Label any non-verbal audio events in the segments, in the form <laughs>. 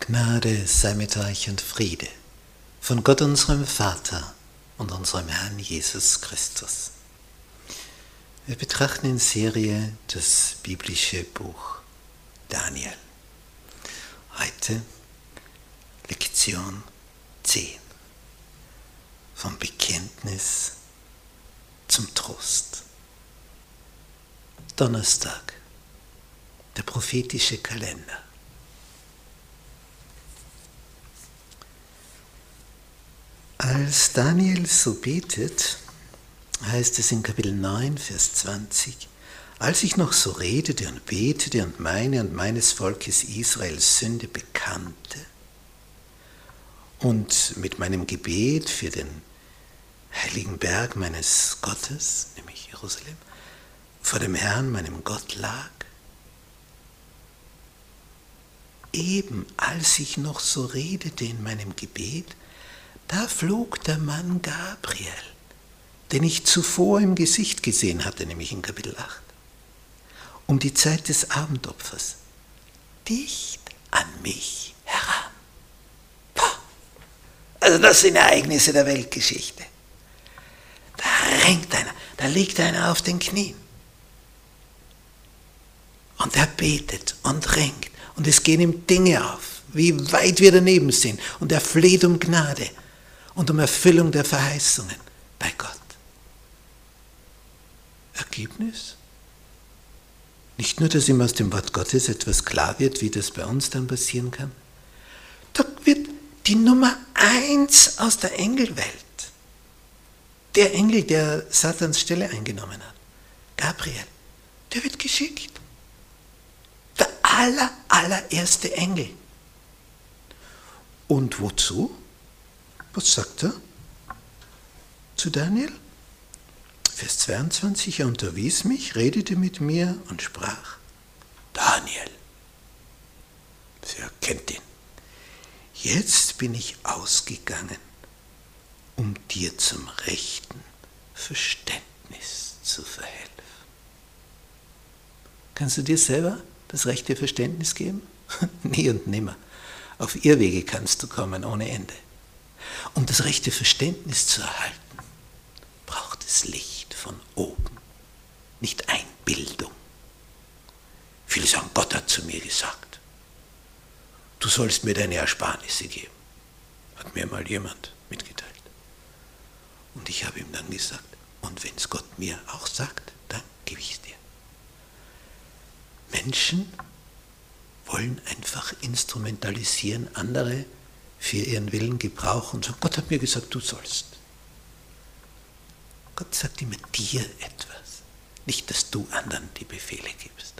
Gnade sei mit euch und Friede von Gott unserem Vater und unserem Herrn Jesus Christus. Wir betrachten in Serie das biblische Buch Daniel. Heute Lektion 10 vom Bekenntnis zum Trost. Donnerstag, der prophetische Kalender. Als Daniel so betet, heißt es in Kapitel 9, Vers 20, als ich noch so redete und betete und meine und meines Volkes Israels Sünde bekannte und mit meinem Gebet für den heiligen Berg meines Gottes, nämlich Jerusalem, vor dem Herrn, meinem Gott lag, eben als ich noch so redete in meinem Gebet, da flog der Mann Gabriel, den ich zuvor im Gesicht gesehen hatte, nämlich in Kapitel 8, um die Zeit des Abendopfers, dicht an mich heran. Also das sind Ereignisse der Weltgeschichte. Da ringt einer, da liegt einer auf den Knien. Und er betet und ringt. Und es gehen ihm Dinge auf, wie weit wir daneben sind. Und er fleht um Gnade und um Erfüllung der Verheißungen bei Gott. Ergebnis? Nicht nur, dass ihm aus dem Wort Gottes etwas klar wird, wie das bei uns dann passieren kann. Da wird die Nummer eins aus der Engelwelt, der Engel, der Satans Stelle eingenommen hat, Gabriel, der wird geschickt. Der aller, allererste Engel. Und wozu? Was sagt er zu Daniel? Vers 22, er unterwies mich, redete mit mir und sprach, Daniel, sie erkennt ihn, jetzt bin ich ausgegangen, um dir zum rechten Verständnis zu verhelfen. Kannst du dir selber das rechte Verständnis geben? <laughs> Nie und nimmer. Auf Irrwege kannst du kommen ohne Ende. Um das rechte Verständnis zu erhalten, braucht es Licht von oben, nicht Einbildung. Viele sagen, Gott hat zu mir gesagt, du sollst mir deine Ersparnisse geben. Hat mir mal jemand mitgeteilt. Und ich habe ihm dann gesagt, und wenn es Gott mir auch sagt, dann gebe ich es dir. Menschen wollen einfach instrumentalisieren, andere für ihren Willen gebrauchen sagen, Gott hat mir gesagt, du sollst. Gott sagt immer dir etwas, nicht, dass du anderen die Befehle gibst.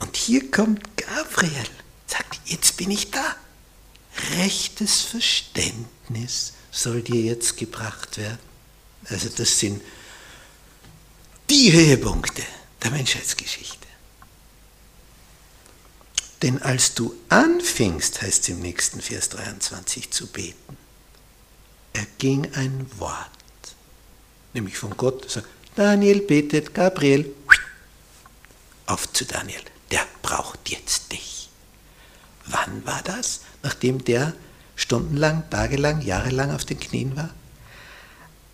Und hier kommt Gabriel, sagt, jetzt bin ich da. Rechtes Verständnis soll dir jetzt gebracht werden. Also das sind die Höhepunkte der Menschheitsgeschichte. Denn als du anfingst, heißt es im nächsten Vers 23, zu beten, erging ein Wort, nämlich von Gott, sagt, Daniel betet, Gabriel, auf zu Daniel, der braucht jetzt dich. Wann war das? Nachdem der stundenlang, tagelang, jahrelang auf den Knien war?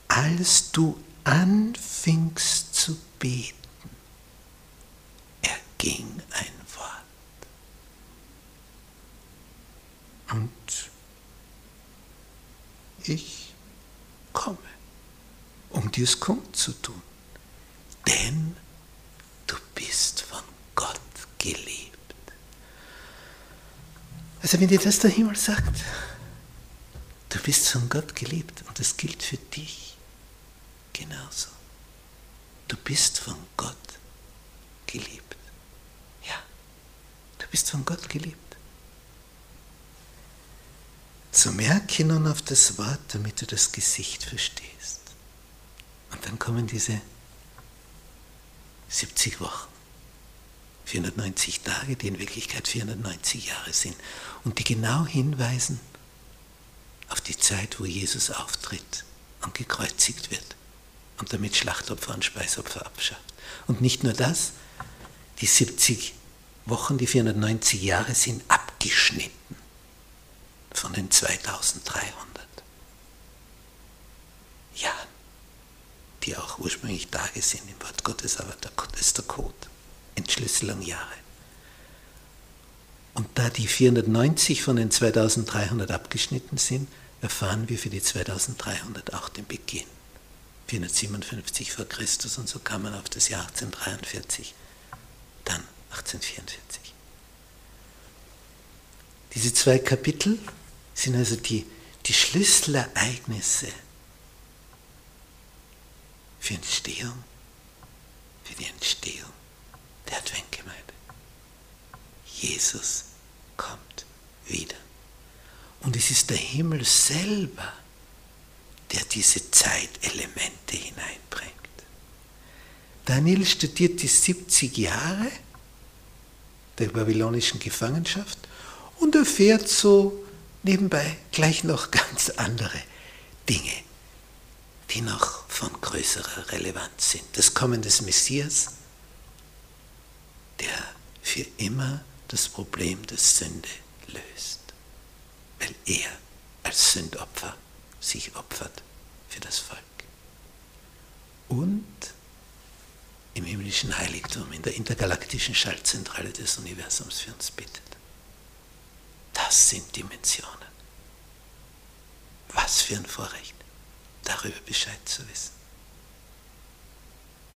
Als du anfingst zu beten, erging ein Und ich komme, um dir es kundzutun. Denn du bist von Gott geliebt. Also wenn dir das der Himmel sagt, du bist von Gott geliebt und das gilt für dich genauso. Du bist von Gott geliebt. Ja, du bist von Gott geliebt. So merke nun auf das Wort, damit du das Gesicht verstehst. Und dann kommen diese 70 Wochen, 490 Tage, die in Wirklichkeit 490 Jahre sind und die genau hinweisen auf die Zeit, wo Jesus auftritt und gekreuzigt wird und damit Schlachtopfer und Speisopfer abschafft. Und nicht nur das, die 70 Wochen, die 490 Jahre sind abgeschnitten von den 2300 Jahren, die auch ursprünglich Tage sind im Wort Gottes, aber der Gott ist der Code, Entschlüsselung Jahre. Und da die 490 von den 2300 abgeschnitten sind, erfahren wir für die 2300 auch den Beginn. 457 vor Christus und so kam man auf das Jahr 1843, dann 1844. Diese zwei Kapitel sind also die, die Schlüsselereignisse für Entstehung, für die Entstehung der Adventgemeinde. Jesus kommt wieder. Und es ist der Himmel selber, der diese Zeitelemente hineinbringt. Daniel studiert die 70 Jahre der babylonischen Gefangenschaft und erfährt so nebenbei gleich noch ganz andere Dinge, die noch von größerer Relevanz sind. Das Kommen des Messias, der für immer das Problem der Sünde löst, weil er als Sündopfer sich opfert für das Volk. Und im himmlischen Heiligtum, in der intergalaktischen Schaltzentrale des Universums für uns bittet. Das sind Dimensionen. Was für ein Vorrecht, darüber Bescheid zu wissen.